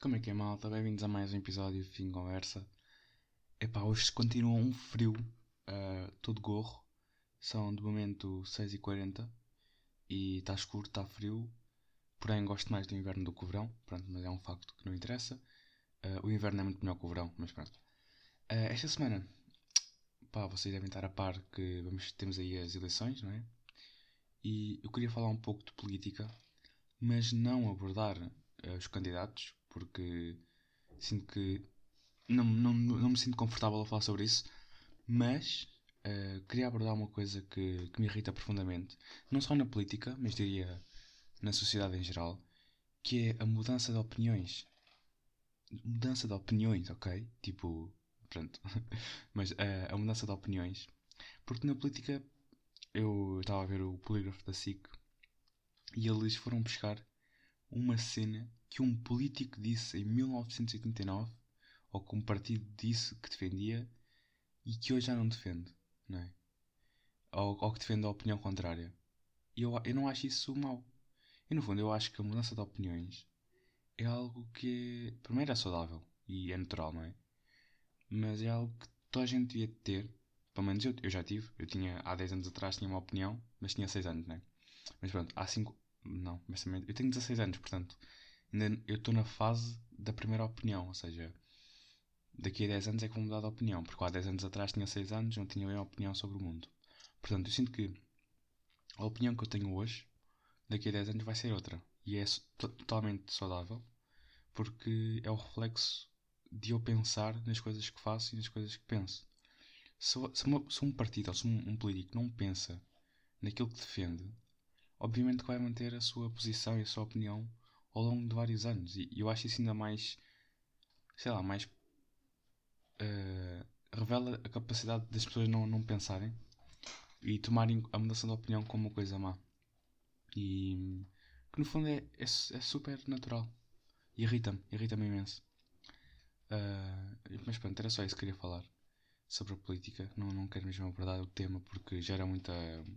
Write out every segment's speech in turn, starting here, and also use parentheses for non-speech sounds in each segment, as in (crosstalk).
Como é que é, malta? Bem-vindos a mais um episódio de Fim Conversa. Epá, hoje continua um frio, uh, todo gorro. São de momento 6h40 e está escuro, está frio. Porém, gosto mais do inverno do que o verão. Pronto, mas é um facto que não interessa. Uh, o inverno é muito melhor que o verão, mas pronto. Uh, esta semana, pá, vocês devem estar a par que vamos, temos aí as eleições, não é? E eu queria falar um pouco de política, mas não abordar os candidatos, porque sinto que não, não, não me sinto confortável a falar sobre isso, mas uh, queria abordar uma coisa que, que me irrita profundamente, não só na política, mas diria na sociedade em geral, que é a mudança de opiniões. Mudança de opiniões, ok? Tipo, pronto. (laughs) mas uh, a mudança de opiniões. Porque na política eu estava a ver o polígrafo da SIC e eles foram buscar uma cena que um político disse em 1989 ou que um partido disse que defendia e que hoje já não defende, não é? Ou, ou que defende a opinião contrária. Eu, eu não acho isso mau. E no fundo eu acho que a mudança de opiniões é algo que é, primeiro é saudável e é natural, não é? Mas é algo que toda a gente devia ter. Pelo menos eu, eu já tive. Eu tinha, há 10 anos atrás tinha uma opinião, mas tinha 6 anos, não é? Mas pronto, há 5. Não, mas também. Eu tenho 16 anos, portanto. Eu estou na fase da primeira opinião, ou seja, daqui a 10 anos é que vou mudar de opinião, porque há 10 anos atrás tinha 6 anos, não tinha bem a opinião sobre o mundo. Portanto, eu sinto que a opinião que eu tenho hoje, daqui a 10 anos vai ser outra. E é totalmente saudável, porque é o reflexo de eu pensar nas coisas que faço e nas coisas que penso. Se, se, uma, se um partido ou se um, um, político não pensa naquilo que defende, obviamente que vai manter a sua posição e a sua opinião ao longo de vários anos. E eu acho isso ainda mais, sei lá, mais. Uh, revela a capacidade das pessoas não, não pensarem e tomarem a mudança de opinião como uma coisa má. E que no fundo é, é, é super natural. Irrita-me, irrita-me imenso. Uh, mas pronto, era só isso que queria falar sobre a política. Não, não quero mesmo abordar o tema porque gera muita,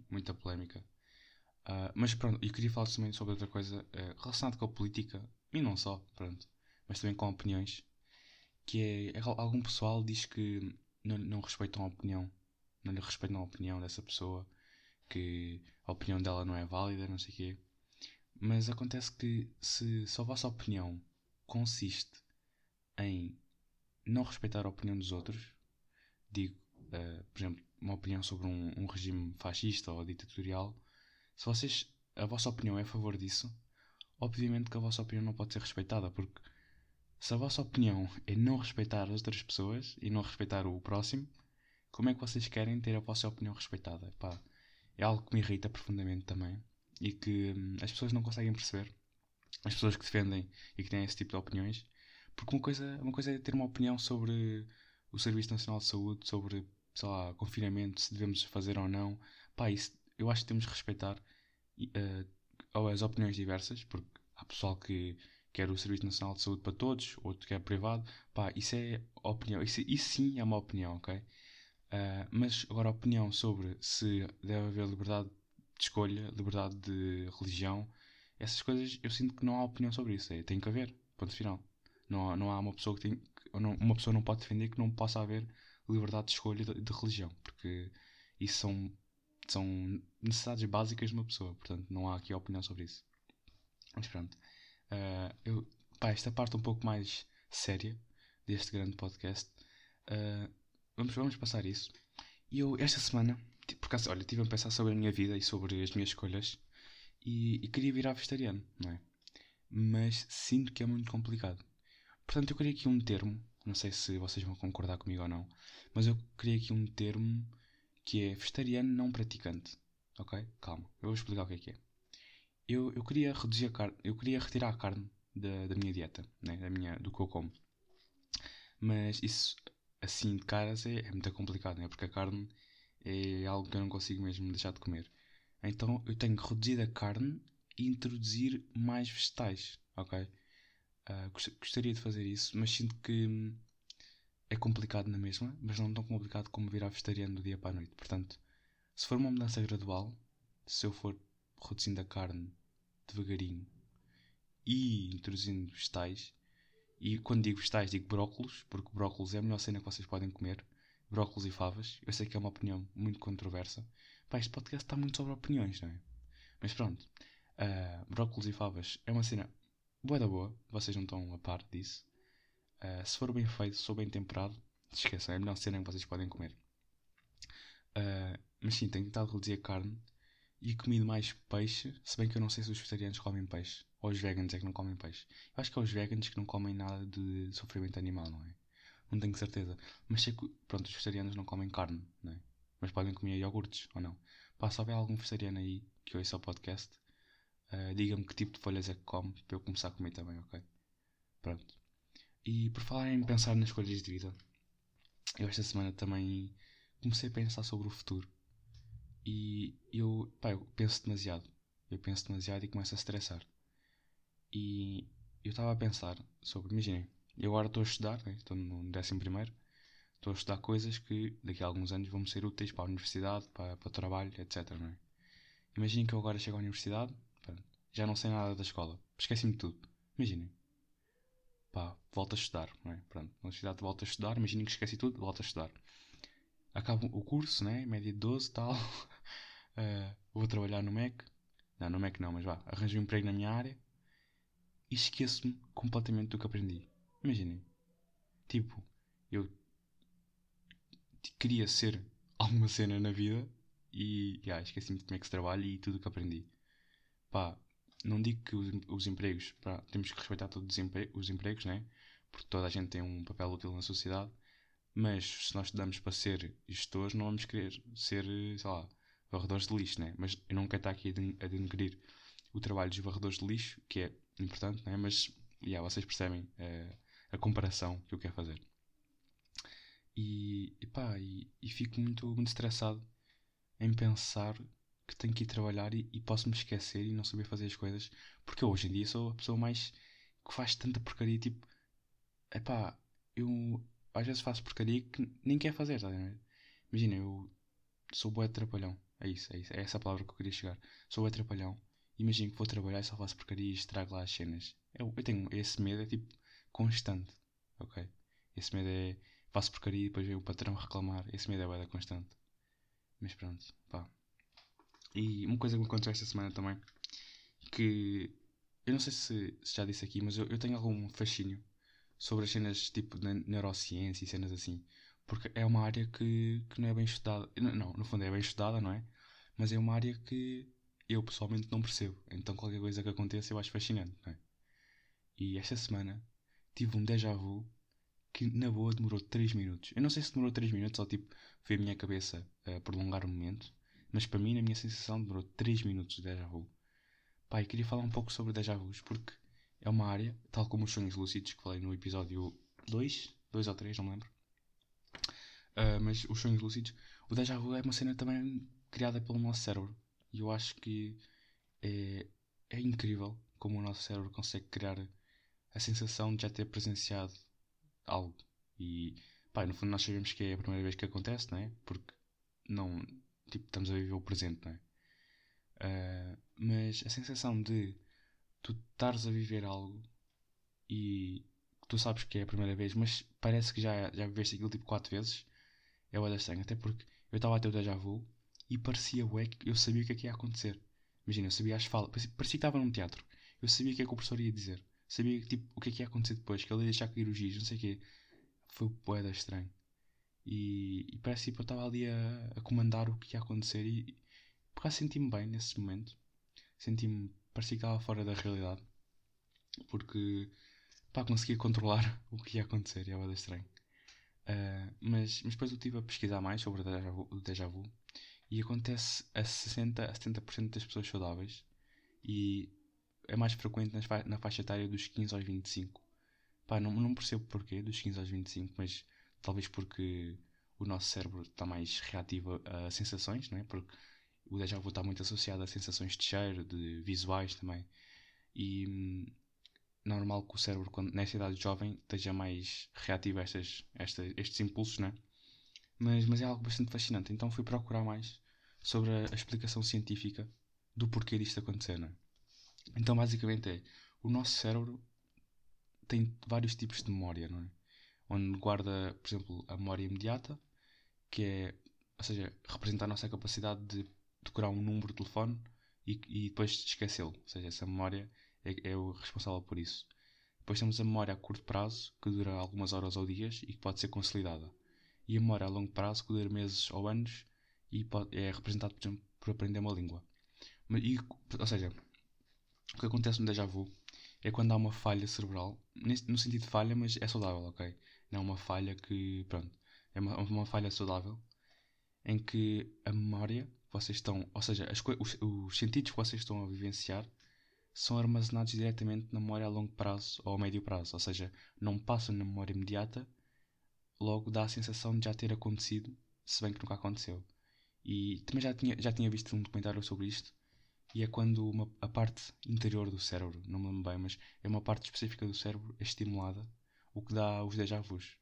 muita polémica. Uh, mas pronto, eu queria falar também sobre outra coisa uh, relacionada com a política e não só, pronto, mas também com opiniões. Que é, é algum pessoal diz que não, não respeitam a opinião, não lhe respeitam a opinião dessa pessoa, que a opinião dela não é válida, não sei o quê. Mas acontece que se, se a vossa opinião consiste em não respeitar a opinião dos outros, digo, uh, por exemplo, uma opinião sobre um, um regime fascista ou ditatorial, se vocês, a vossa opinião é a favor disso, obviamente que a vossa opinião não pode ser respeitada, porque se a vossa opinião é não respeitar as outras pessoas e não respeitar o próximo, como é que vocês querem ter a vossa opinião respeitada? Pá, é algo que me irrita profundamente também e que hum, as pessoas não conseguem perceber. As pessoas que defendem e que têm esse tipo de opiniões. Porque uma coisa, uma coisa é ter uma opinião sobre o Serviço Nacional de Saúde, sobre, sei lá, confinamento, se devemos fazer ou não. Pá, isso eu acho que temos que respeitar uh, as opiniões diversas, porque há pessoal que quer o Serviço Nacional de Saúde para todos, outro quer privado. Pá, isso é opinião. Isso, isso sim é uma opinião, ok? Uh, mas agora a opinião sobre se deve haver liberdade de escolha, liberdade de religião, essas coisas eu sinto que não há opinião sobre isso. É, tem que haver, ponto final. Não não há uma pessoa que tem. Uma pessoa não pode defender que não possa haver liberdade de escolha de, de religião, porque isso são são necessidades básicas de uma pessoa, portanto não há aqui opinião sobre isso. Mas pronto, uh, eu, pá, esta parte um pouco mais séria deste grande podcast, uh, vamos, vamos passar isso. E eu, esta semana, por acaso, olha, estive a pensar sobre a minha vida e sobre as minhas escolhas e, e queria virar vegetariano, não é? Mas sinto que é muito complicado. Portanto, eu queria aqui um termo, não sei se vocês vão concordar comigo ou não, mas eu queria aqui um termo que é vegetariano não praticante. Ok? Calma, eu vou explicar o que é que é. Eu, eu queria reduzir a carne, eu queria retirar a carne da, da minha dieta, né? da minha, do que eu como. Mas isso, assim de caras, é, é muito complicado, né? porque a carne é algo que eu não consigo mesmo deixar de comer. Então eu tenho que reduzir a carne e introduzir mais vegetais, ok? Uh, gostaria de fazer isso, mas sinto que hum, é complicado na mesma, mas não tão complicado como virar vegetariano do dia para a noite. Portanto, se for uma mudança gradual, se eu for reduzindo a carne devagarinho e introduzindo vegetais, E quando digo vegetais, digo brócolos, porque brócolos é a melhor cena que vocês podem comer. Brócolos e favas. Eu sei que é uma opinião muito controversa. Pá, este podcast está muito sobre opiniões, não é? Mas pronto. Uh, brócolos e favas é uma cena boa da boa. Vocês não estão a par disso. Uh, se for bem feito, se for bem temperado, esqueçam, é a melhor cena que vocês podem comer. Uh, mas sim, tenho tentado reduzir a carne e comido mais peixe, se bem que eu não sei se os vegetarianos comem peixe ou os veganos é que não comem peixe. Eu acho que é os veganos que não comem nada de sofrimento animal, não é? Não tenho certeza. Mas sei que, pronto, os vegetarianos não comem carne, não é? Mas podem comer iogurtes ou não. Pá, se houver algum vegetariano aí que ouça o podcast, uh, diga-me que tipo de folhas é que come para eu começar a comer também, ok? Pronto. E por falar em pensar nas escolhas de vida, eu esta semana também comecei a pensar sobre o futuro. E eu, pá, eu penso demasiado. Eu penso demasiado e começo a estressar. E eu estava a pensar sobre, imaginem, eu agora estou a estudar, né? estou no décimo primeiro, estou a estudar coisas que daqui a alguns anos vão ser úteis para a universidade, para, para o trabalho, etc. Não é? Imaginem que eu agora chego à universidade, já não sei nada da escola, esqueci-me de tudo. Imaginem. Pá, volto a estudar, não é? Pronto, na universidade volto a estudar, imaginem que esqueci tudo, volto a estudar acabo o curso, né? Média de 12 e tal. Uh, (laughs) vou trabalhar no Mac. Não, no Mac não, mas vá. Arranjo um emprego na minha área e esqueço-me completamente do que aprendi. Imaginem. Tipo, eu queria ser (laughs) alguma cena na vida e yeah, esqueci-me de como é que se trabalha e tudo o que aprendi. Pá, não digo que os, os empregos, pá, temos que respeitar todos os, empre os empregos, né? Porque toda a gente tem um papel útil na sociedade mas se nós estudamos para ser gestores, não vamos querer ser, sei lá, varredores de lixo, né? Mas eu não quero estar aqui a denegrir o trabalho dos varredores de lixo, que é importante, né? Mas, yeah, vocês percebem uh, a comparação que eu quero fazer. E, e pá, e, e, fico muito, muito estressado em pensar que tenho que ir trabalhar e, e posso me esquecer e não saber fazer as coisas, porque eu hoje em dia sou a pessoa mais que faz tanta porcaria, tipo, é pá, eu às vezes faço porcaria que nem quer fazer, tá Imagina, eu sou bué de. É isso, é isso. É essa palavra que eu queria chegar. Sou bué de. Imagina que vou trabalhar e só faço porcaria e estrago lá as cenas. Eu, eu tenho esse medo, é tipo constante. Ok? Esse medo é. Faço porcaria e depois vem o patrão reclamar. Esse medo é bué constante. Mas pronto, pá. E uma coisa que me aconteceu esta semana também. Que. Eu não sei se, se já disse aqui, mas eu, eu tenho algum fascínio sobre as cenas tipo de neurociência e cenas assim. Porque é uma área que, que não é bem estudada. Não, no fundo é bem estudada, não é? Mas é uma área que eu pessoalmente não percebo. Então qualquer coisa que aconteça eu acho fascinante, não é? E esta semana tive um déjà vu que na boa demorou 3 minutos. Eu não sei se demorou 3 minutos ou tipo foi a minha cabeça a prolongar o momento, mas para mim, na minha sensação, demorou 3 minutos de déjà vu. Pai, queria falar um pouco sobre déjà vus porque é uma área, tal como os sonhos lúcidos que falei no episódio 2, 2 ou 3, não me lembro. Uh, mas os sonhos lúcidos, o déjà vu é uma cena também criada pelo nosso cérebro. E eu acho que é, é incrível como o nosso cérebro consegue criar a sensação de já ter presenciado algo. E pá, no fundo nós sabemos que é a primeira vez que acontece, não é? Porque não, tipo, estamos a viver o presente, não é? Uh, mas a sensação de tu estares a viver algo e tu sabes que é a primeira vez, mas parece que já, já viveste aquilo tipo 4 vezes, é o estranho. Até porque eu estava a ter o déjà vu e parecia ué, que eu sabia o que é que ia acontecer. Imagina, eu sabia as falas, parecia, que estava num teatro. Eu sabia o que é que o professor ia dizer. Sabia tipo, o que é que ia acontecer depois, que ele ia deixar cair o giz, não sei o quê. Foi poeda estranho. E, e parece tipo, eu estava ali a, a, comandar o que ia acontecer e por acaso senti-me bem nesse momento. Senti-me parecia que estava fora da realidade. Porque, pá, conseguia controlar (laughs) o que ia acontecer e era estranho. Uh, mas, mas depois eu estive a pesquisar mais sobre o déjà, vu, o déjà vu e acontece a 60 a 70% das pessoas saudáveis e é mais frequente na faixa etária dos 15 aos 25. Pá, não, não percebo porquê dos 15 aos 25, mas talvez porque o nosso cérebro está mais reativo a sensações, não é? Porque o déjà vu está muito associado a sensações de cheiro, de visuais também. E hum, normal que o cérebro, quando, nessa idade jovem, esteja mais reativo a estas, estas, estes impulsos, né? Mas, mas é algo bastante fascinante. Então fui procurar mais sobre a, a explicação científica do porquê disto acontecer, né? Então basicamente é o nosso cérebro tem vários tipos de memória, não é? Onde guarda, por exemplo, a memória imediata, que é, ou seja, representa a nossa capacidade de decorar um número de telefone e, e depois esquecê-lo. Ou seja, essa memória é, é o responsável por isso. Depois temos a memória a curto prazo, que dura algumas horas ou dias e que pode ser consolidada. E a memória a longo prazo, que dura meses ou anos e pode, é representado, por exemplo, por aprender uma língua. E, ou seja, o que acontece no déjà vu é quando há uma falha cerebral, no sentido de falha, mas é saudável, ok? Não é uma falha que, pronto, é uma, uma falha saudável em que a memória vocês estão, ou seja, as, os, os sentidos que vocês estão a vivenciar são armazenados diretamente na memória a longo prazo ou a médio prazo, ou seja, não passam na memória imediata, logo dá a sensação de já ter acontecido, se bem que nunca aconteceu. E também já tinha, já tinha visto um documentário sobre isto, e é quando uma, a parte interior do cérebro, não me lembro bem, mas é uma parte específica do cérebro é estimulada, o que dá os déjà vus.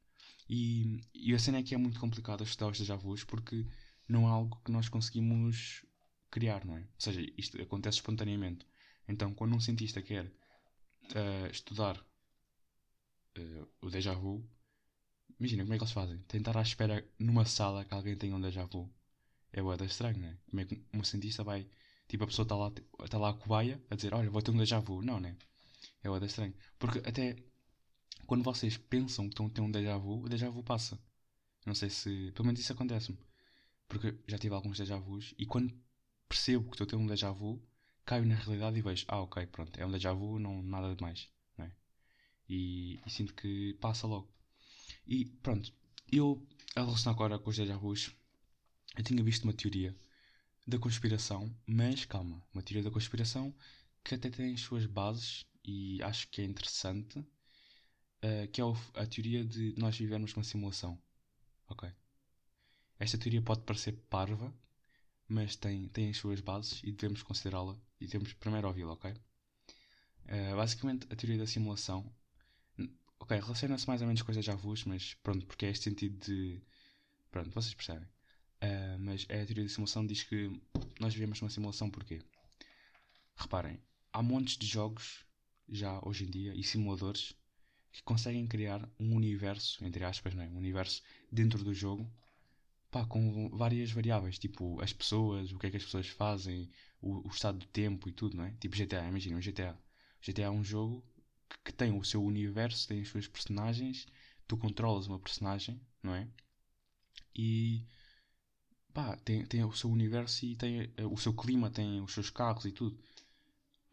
E, e a cena é que é muito complicado estudar os déjà vus porque não é algo que nós conseguimos criar, não é? Ou seja, isto acontece espontaneamente. Então, quando um cientista quer uh, estudar uh, o déjà vu, imagina como é que eles fazem? Tentar à espera numa sala que alguém tenha um déjà vu. É boa estranho, não é? Como é que um cientista vai. Tipo, a pessoa está lá, está lá a cobaia a dizer: Olha, vou ter um déjà vu. Não, né? É boa estranho. Porque até quando vocês pensam que estão a ter um déjà vu, o déjà vu passa. Não sei se. Pelo menos isso acontece-me. Porque já tive alguns déjà vus e quando percebo que estou a ter um déjà vu, caio na realidade e vejo, ah, ok, pronto, é um déjà vu, não, nada de mais. Não é? e, e sinto que passa logo. E pronto, eu, a relacionar agora com os déjà vus, eu tinha visto uma teoria da conspiração, mas calma, uma teoria da conspiração que até tem as suas bases e acho que é interessante, uh, que é a teoria de nós vivermos uma simulação. Ok? Esta teoria pode parecer parva, mas tem, tem as suas bases e devemos considerá-la e devemos primeiro ouvi-la, ok? Uh, basicamente, a teoria da simulação, ok, relaciona-se mais ou menos com as déjà mas pronto, porque é este sentido de. Pronto, vocês percebem. Uh, mas é a teoria da simulação diz que nós vivemos uma simulação porquê? Reparem, há montes de jogos já hoje em dia e simuladores que conseguem criar um universo, entre aspas, não é? um universo dentro do jogo pá, com várias variáveis, tipo as pessoas, o que é que as pessoas fazem, o, o estado do tempo e tudo, não é? Tipo GTA, imagina, um GTA. GTA é um jogo que, que, tem o seu universo, tem as suas personagens, tu controlas uma personagem, não é? E pá, tem, tem o seu universo e tem uh, o seu clima, tem os seus carros e tudo.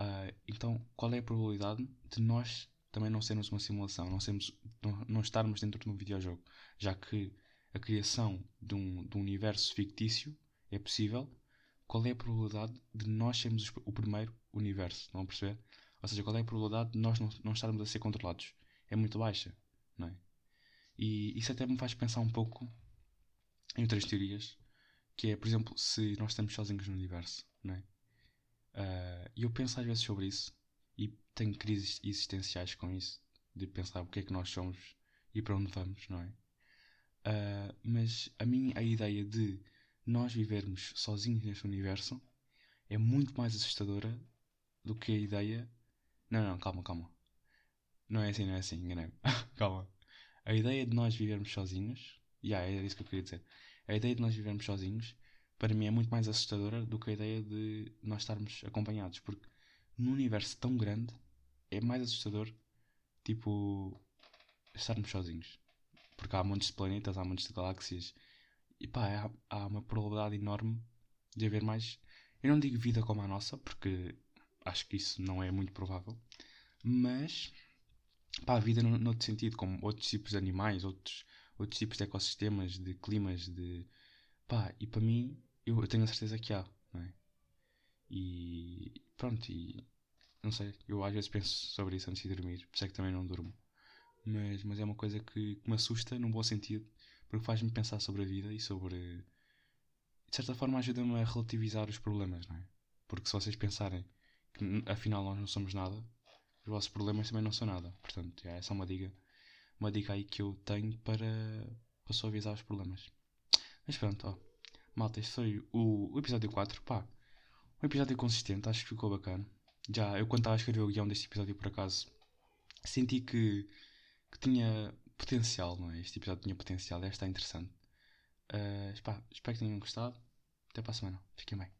Uh, então, qual é a probabilidade de nós também não sermos uma simulação, não, sermos, não, não estarmos dentro de um videojogo? Já que a criação de um, de um universo fictício é possível, qual é a probabilidade de nós sermos o primeiro universo? Estão a perceber? Ou seja, qual é a probabilidade de nós não, não estarmos a ser controlados? É muito baixa, não é? E isso até me faz pensar um pouco em outras teorias, que é, por exemplo, se nós estamos sozinhos no universo, não é? Uh, e eu penso às vezes sobre isso e tenho crises existenciais com isso, de pensar o que é que nós somos e para onde vamos, não é? Uh, mas a mim a ideia de nós vivermos sozinhos neste universo é muito mais assustadora do que a ideia. Não, não, calma, calma. Não é assim, não é assim, enganei-me. (laughs) calma. A ideia de nós vivermos sozinhos. Yeah, é isso que eu queria dizer. A ideia de nós vivermos sozinhos, para mim, é muito mais assustadora do que a ideia de nós estarmos acompanhados. Porque num universo tão grande, é mais assustador, tipo, estarmos sozinhos. Porque há montes de planetas, há montes de galáxias. E pá, há, há uma probabilidade enorme de haver mais. Eu não digo vida como a nossa, porque acho que isso não é muito provável. Mas, pá, vida no, noutro sentido, como outros tipos de animais, outros, outros tipos de ecossistemas, de climas, de. pá, e para mim, eu, eu tenho a certeza que há, não é? E pronto, e não sei, eu às vezes penso sobre isso antes de dormir, por isso é que também não durmo. Mas, mas é uma coisa que, que me assusta num bom sentido, porque faz-me pensar sobre a vida e sobre. De certa forma, ajuda-me a relativizar os problemas, não é? Porque se vocês pensarem que afinal nós não somos nada, os vossos problemas também não são nada. Portanto, é essa é uma dica, uma dica aí que eu tenho para, para suavizar os problemas. Mas pronto, ó. Malta, este foi o, o episódio 4. Pá, um episódio consistente, acho que ficou bacana. Já, eu quando estava a escrever o guião deste episódio, por acaso, senti que, que tinha potencial, não é? Este episódio tinha potencial, deve estar interessante. Uh, pá, espero que tenham gostado. Até para a semana. Fiquem bem.